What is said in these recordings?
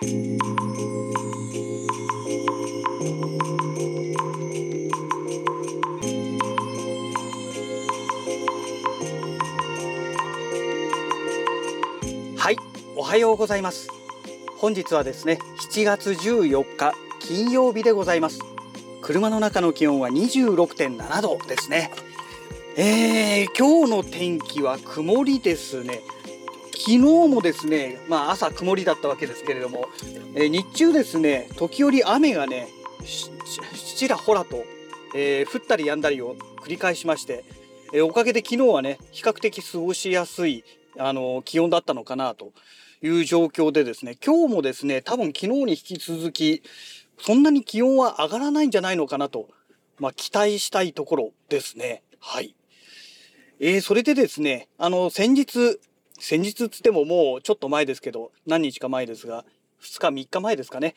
はいおはようございます。本日はですね7月14日金曜日でございます。車の中の気温は26.7度ですね。えー、今日の天気は曇りですね。昨日もですね、まあ、朝曇りだったわけですけれども、えー、日中ですね時折雨がねちらほらと、えー、降ったり止んだりを繰り返しまして、えー、おかげで昨日はね比較的過ごしやすいあの気温だったのかなという状況でですね今日もですね多分昨日に引き続きそんなに気温は上がらないんじゃないのかなと、まあ、期待したいところですね。はい。えー、それでですね、あの、先日、先日つってももうちょっと前ですけど、何日か前ですが、2日3日前ですかね、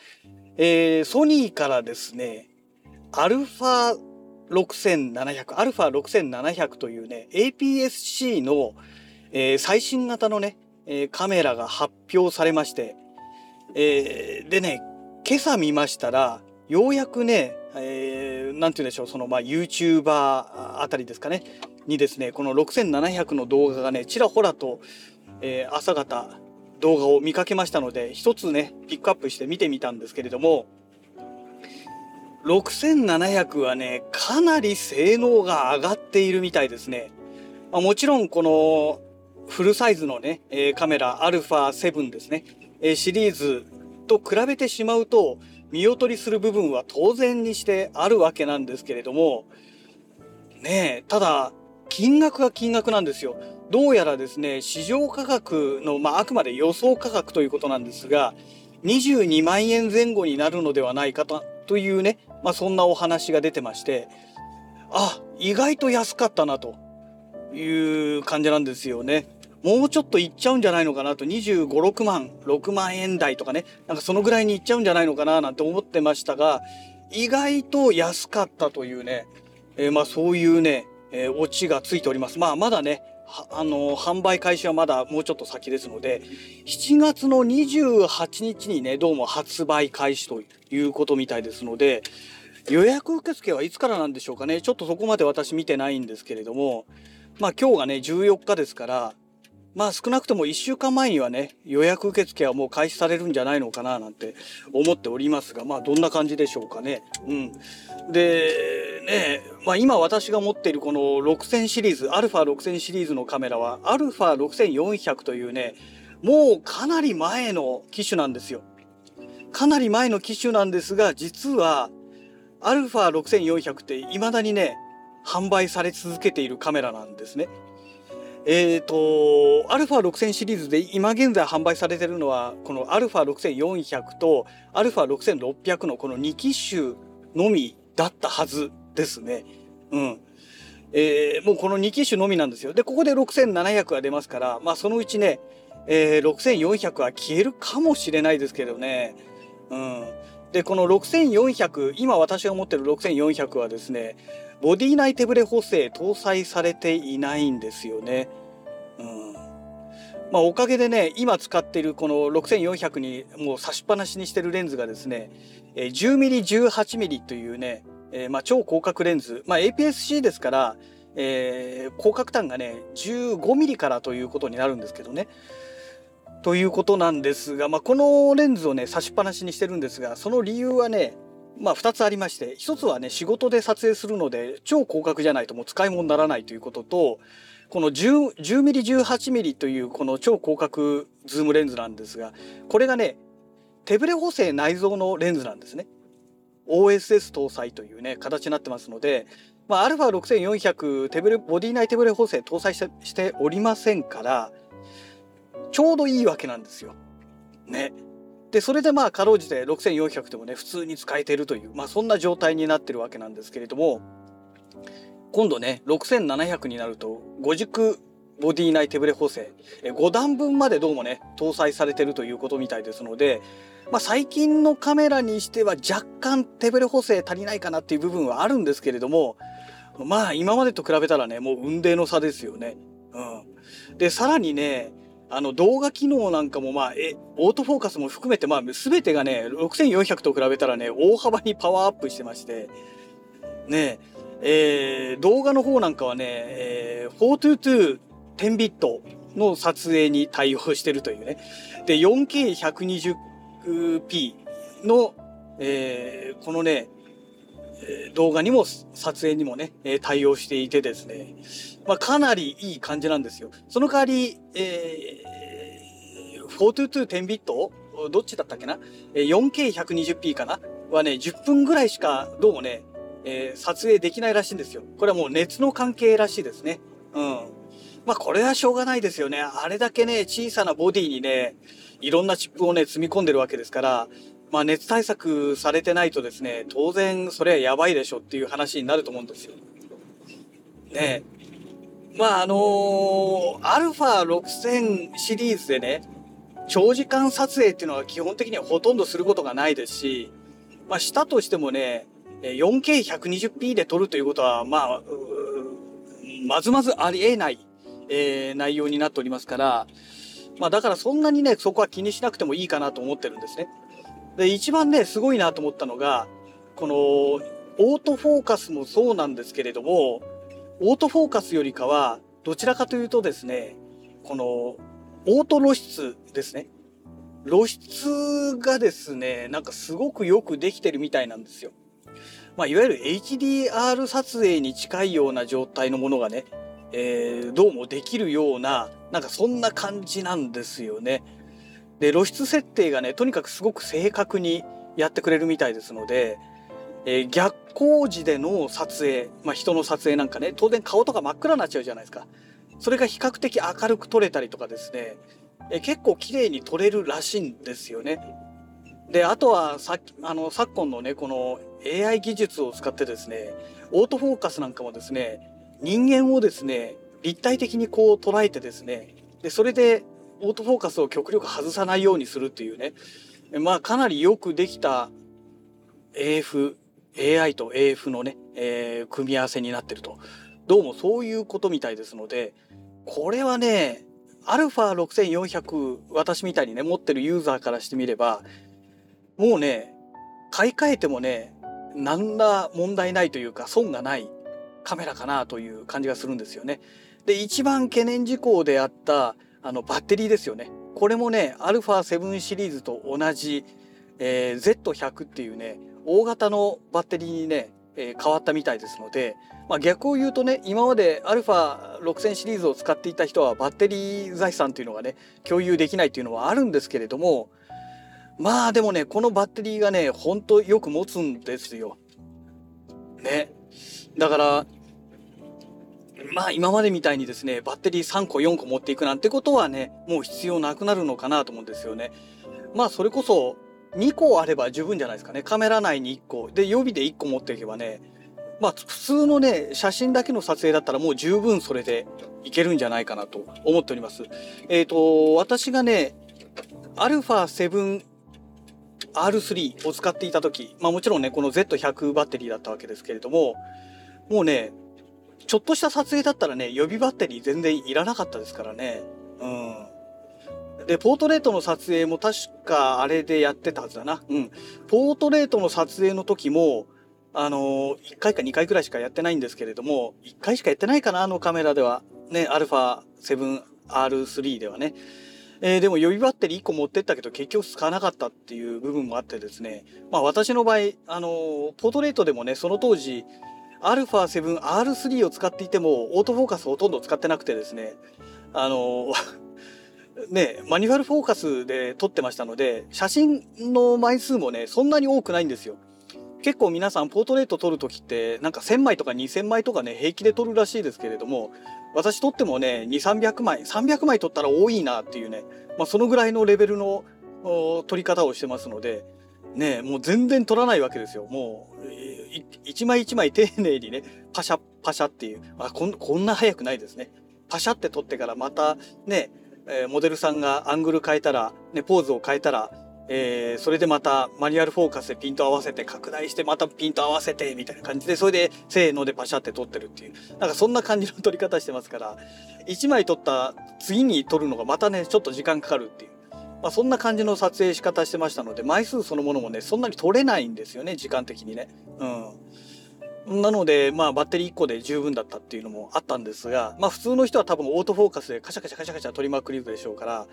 えー、ソニーからですね、アルファ6700、アルファ6700というね、APS-C の、えー、最新型のね、えー、カメラが発表されまして、えー、でね、今朝見ましたら、ようやくね、えー、なんて言うんでしょう、その、まあ、YouTuber あたりですかね、にですね、この6700の動画がね、ちらほらと、えー、朝方動画を見かけましたので、一つね、ピックアップして見てみたんですけれども、6700はね、かなり性能が上がっているみたいですね。まあ、もちろんこのフルサイズのね、えー、カメラ α7 ですね、えー、シリーズと比べてしまうと見劣りする部分は当然にしてあるわけなんですけれども、ねえ、ただ金額が金額なんですよ。どうやらですね、市場価格の、まあ、あくまで予想価格ということなんですが、22万円前後になるのではないかとというね、まあ、そんなお話が出てまして、あ、意外と安かったなという感じなんですよね。もうちょっといっちゃうんじゃないのかなと、25、6万、6万円台とかね、なんかそのぐらいにいっちゃうんじゃないのかななんて思ってましたが、意外と安かったというね、えー、まあそういうね、えー、オチがついております。まあ、まだね、あの、販売開始はまだもうちょっと先ですので、7月の28日にね、どうも発売開始ということみたいですので、予約受付はいつからなんでしょうかね。ちょっとそこまで私見てないんですけれども、まあ今日がね、14日ですから、まあ少なくとも1週間前にはね、予約受付はもう開始されるんじゃないのかななんて思っておりますが、まあどんな感じでしょうかね。うん。で、ね、まあ今私が持っているこの6000シリーズ、α6000 シリーズのカメラは α6400 というね、もうかなり前の機種なんですよ。かなり前の機種なんですが、実は α6400 って未だにね、販売され続けているカメラなんですね。えっ、ー、と、α6000 シリーズで今現在販売されているのは、この α6400 と α6600 のこの2機種のみだったはず ですね。うん。えー、もうこの2機種のみなんですよ。で、ここで6700が出ますから、まあそのうちね、えー、6400は消えるかもしれないですけどね。うん。で、この6400、今私が持ってる6400はですね、ボディ内手ブレ補正搭載されていないんですよね。うん。まあおかげでね、今使っているこの6400にもう差しっぱなしにしてるレンズがですね、10mm、18mm というね、えー、まあ超広角レンズ、まあ APS-C ですから、えー、広角端がね、15mm からということになるんですけどね。ということなんですが、まあ、このレンズをね、差しっぱなしにしてるんですが、その理由はね、まあ、2つありまして、1つはね、仕事で撮影するので、超広角じゃないともう使い物にならないということと、この 10mm18mm というこの超広角ズームレンズなんですが、これがね、手ブレ補正内蔵のレンズなんですね。OSS 搭載というね、形になってますので、まあ、α6400 手ブレ、ボディ内手ブレ補正搭載してしておりませんから、ちょうどいいわけなんですよ。ね。で、それでまあ、かろうじて6400でもね、普通に使えてるという、まあ、そんな状態になってるわけなんですけれども、今度ね、6700になると、5軸ボディ内手ブレ補正、5段分までどうもね、搭載されてるということみたいですので、まあ、最近のカメラにしては若干手ブレ補正足りないかなっていう部分はあるんですけれども、まあ今までと比べたらね、もう運命の差ですよね。うん。で、さらにね、あの動画機能なんかもまあ、え、オートフォーカスも含めてまあ全てがね、6400と比べたらね、大幅にパワーアップしてまして、ねええー、動画の方なんかはね、えー、422 10ビットの撮影に対応してるというね。で、4K120 4K120p の、えー、このね、動画にも撮影にもね、対応していてですね、まあ、かなりいい感じなんですよ。その代わり、えー、422 10ビットどっちだったっけな ?4K120p かな？はね、10分ぐらいしかどうもね、えー、撮影できないらしいんですよ。これはもう熱の関係らしいですね。うん。まあこれはしょうがないですよね。あれだけね、小さなボディにね、いろんなチップをね、積み込んでるわけですから、まあ熱対策されてないとですね、当然それはやばいでしょっていう話になると思うんですよ。ねまああのー、アルファ6000シリーズでね、長時間撮影っていうのは基本的にはほとんどすることがないですし、まあしたとしてもね、4K120p で撮るということは、まあ、まずまずありえないえー、内容になっておりますから、まあだからそんなにね、そこは気にしなくてもいいかなと思ってるんですね。で、一番ね、すごいなと思ったのが、この、オートフォーカスもそうなんですけれども、オートフォーカスよりかは、どちらかというとですね、この、オート露出ですね。露出がですね、なんかすごくよくできてるみたいなんですよ。まあ、いわゆる HDR 撮影に近いような状態のものがね、えー、どうもできるような、なんかそんな感じなんですよね。で、露出設定がね、とにかくすごく正確にやってくれるみたいですので、えー、逆光時での撮影、まあ人の撮影なんかね、当然顔とか真っ暗になっちゃうじゃないですか。それが比較的明るく撮れたりとかですね、えー、結構綺麗に撮れるらしいんですよね。で、あとはさあの昨今のね、この AI 技術を使ってですね、オートフォーカスなんかもですね、人間をですね、立体的にこう捉えてですね、で、それでオートフォーカスを極力外さないようにするっていうね、まあかなりよくできた AF、AI と AF のね、えー、組み合わせになってると。どうもそういうことみたいですので、これはね、アルファ6400私みたいにね、持ってるユーザーからしてみれば、もうね、買い替えてもね、何ら問題ないというか損がないカメラかなという感じがするんですよね。で、一番懸念事項であったあのバッテリーですよね。これもね、α7 シリーズと同じ、えー、Z100 っていうね、大型のバッテリーにね、えー、変わったみたいですので、まあ、逆を言うとね、今まで α6000 シリーズを使っていた人はバッテリー財産っていうのがね、共有できないっていうのはあるんですけれども、まあでもね、このバッテリーがね、ほんとよく持つんですよ。ね。だから、まあ今までみたいにですね、バッテリー3個4個持っていくなんてことはね、もう必要なくなるのかなと思うんですよね。まあそれこそ2個あれば十分じゃないですかね。カメラ内に1個。で、予備で1個持っていけばね、まあ普通のね、写真だけの撮影だったらもう十分それでいけるんじゃないかなと思っております。えっ、ー、と、私がね、α7 R3 を使っていた時、まあもちろんね、この Z100 バッテリーだったわけですけれども、もうね、ちょっとした撮影だったらね、予備バッテリー全然いらなかったですからね。うん。で、ポートレートの撮影も確かあれでやってたはずだな。うん。ポートレートの撮影の時も、あのー、1回か2回くらいしかやってないんですけれども、1回しかやってないかな、あのカメラでは。ね、α7R3 ではね。えー、でも予備バッテリー1個持ってったけど結局使わなかったっていう部分もあってですね。まあ私の場合、あのー、ポートレートでもね、その当時、α7R3 を使っていても、オートフォーカスほとんど使ってなくてですね、あの、ね、マニュアルフォーカスで撮ってましたので、写真の枚数もね、そんなに多くないんですよ。結構皆さんポートレート撮るときって、なんか1000枚とか2000枚とかね、平気で撮るらしいですけれども、私撮ってもね、2、300枚、300枚撮ったら多いなっていうね、まあそのぐらいのレベルの撮り方をしてますので、ね、もう全然撮らないわけですよ。もう、一枚一枚丁寧にね、パシャッパシャっていう、あこんこんな早くないですね。パシャって撮ってからまたね、モデルさんがアングル変えたら、ね、ポーズを変えたら、えー、それでまたマニュアルフォーカスでピント合わせて拡大してまたピント合わせてみたいな感じでそれでせーのでパシャって撮ってるっていう。なんかそんな感じの撮り方してますから1枚撮った次に撮るのがまたねちょっと時間かかるっていう。まあ、そんな感じの撮影仕方してましたので枚数そのものもねそんなに撮れないんですよね時間的にね。うん、なので、まあ、バッテリー1個で十分だったっていうのもあったんですが、まあ、普通の人は多分オートフォーカスでカシャカシャカシャカシャ撮りまくりでしょうから、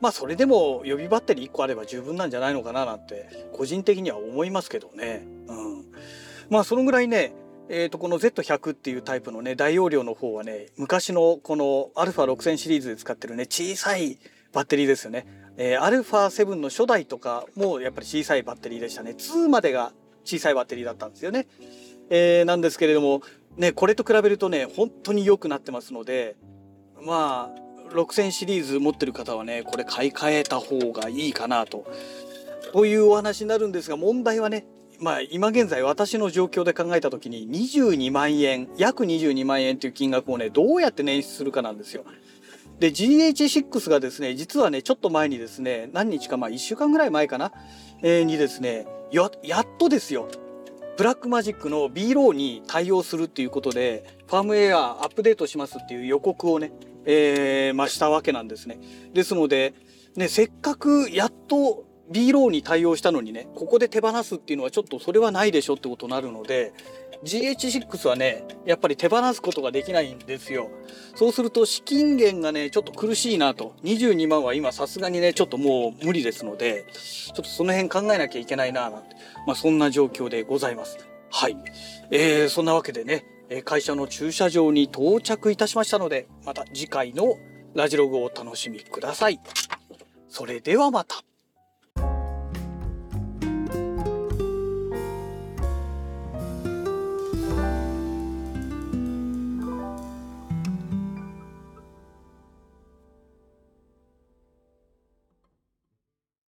まあ、それでも予備バッテリー1個あれば十分なんじゃないのかななんて個人的には思いますけどね。うん、まあそのぐらいねえー、とこの Z100 っていうタイプのね大容量の方はね昔のこの α6000 シリーズで使ってるね小さいバッテリーですよね。えー、α7 の初代とかもやっぱり小さいバッテリーでしたね。2までが小さいバッテリーだったんですよね。えー、なんですけれども、ね、これと比べるとね、本当に良くなってますので、まあ、6000シリーズ持ってる方はね、これ買い替えた方がいいかなと。というお話になるんですが、問題はね、まあ今現在私の状況で考えた時に22万円、約22万円という金額をね、どうやって捻出するかなんですよ。で GH6 がですね実はねちょっと前にですね何日か前1週間ぐらい前かな、えー、にですねややっとですよブラックマジックの B ローに対応するっていうことでファームウェアアップデートしますっていう予告をね、えー、ま、したわけなんですね。ですので、ね、せっかくやっと B ローに対応したのにねここで手放すっていうのはちょっとそれはないでしょってことになるので GH6 はね、やっぱり手放すことができないんですよ。そうすると資金源がね、ちょっと苦しいなと。22万は今さすがにね、ちょっともう無理ですので、ちょっとその辺考えなきゃいけないななんて。まあそんな状況でございます。はい。えー、そんなわけでね、会社の駐車場に到着いたしましたので、また次回のラジログをお楽しみください。それではまた。